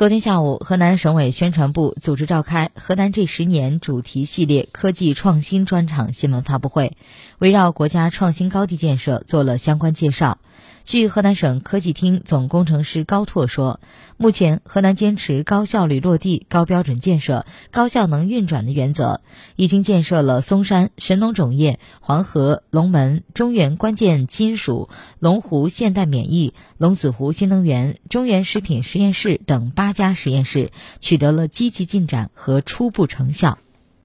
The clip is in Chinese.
昨天下午，河南省委宣传部组织召开“河南这十年”主题系列科技创新专场新闻发布会，围绕国家创新高地建设做了相关介绍。据河南省科技厅总工程师高拓说，目前河南坚持高效率落地、高标准建设、高效能运转的原则，已经建设了嵩山、神农种业、黄河、龙门、中原关键金属、龙湖现代免疫、龙子湖新能源、中原食品实验室等八家实验室，取得了积极进展和初步成效。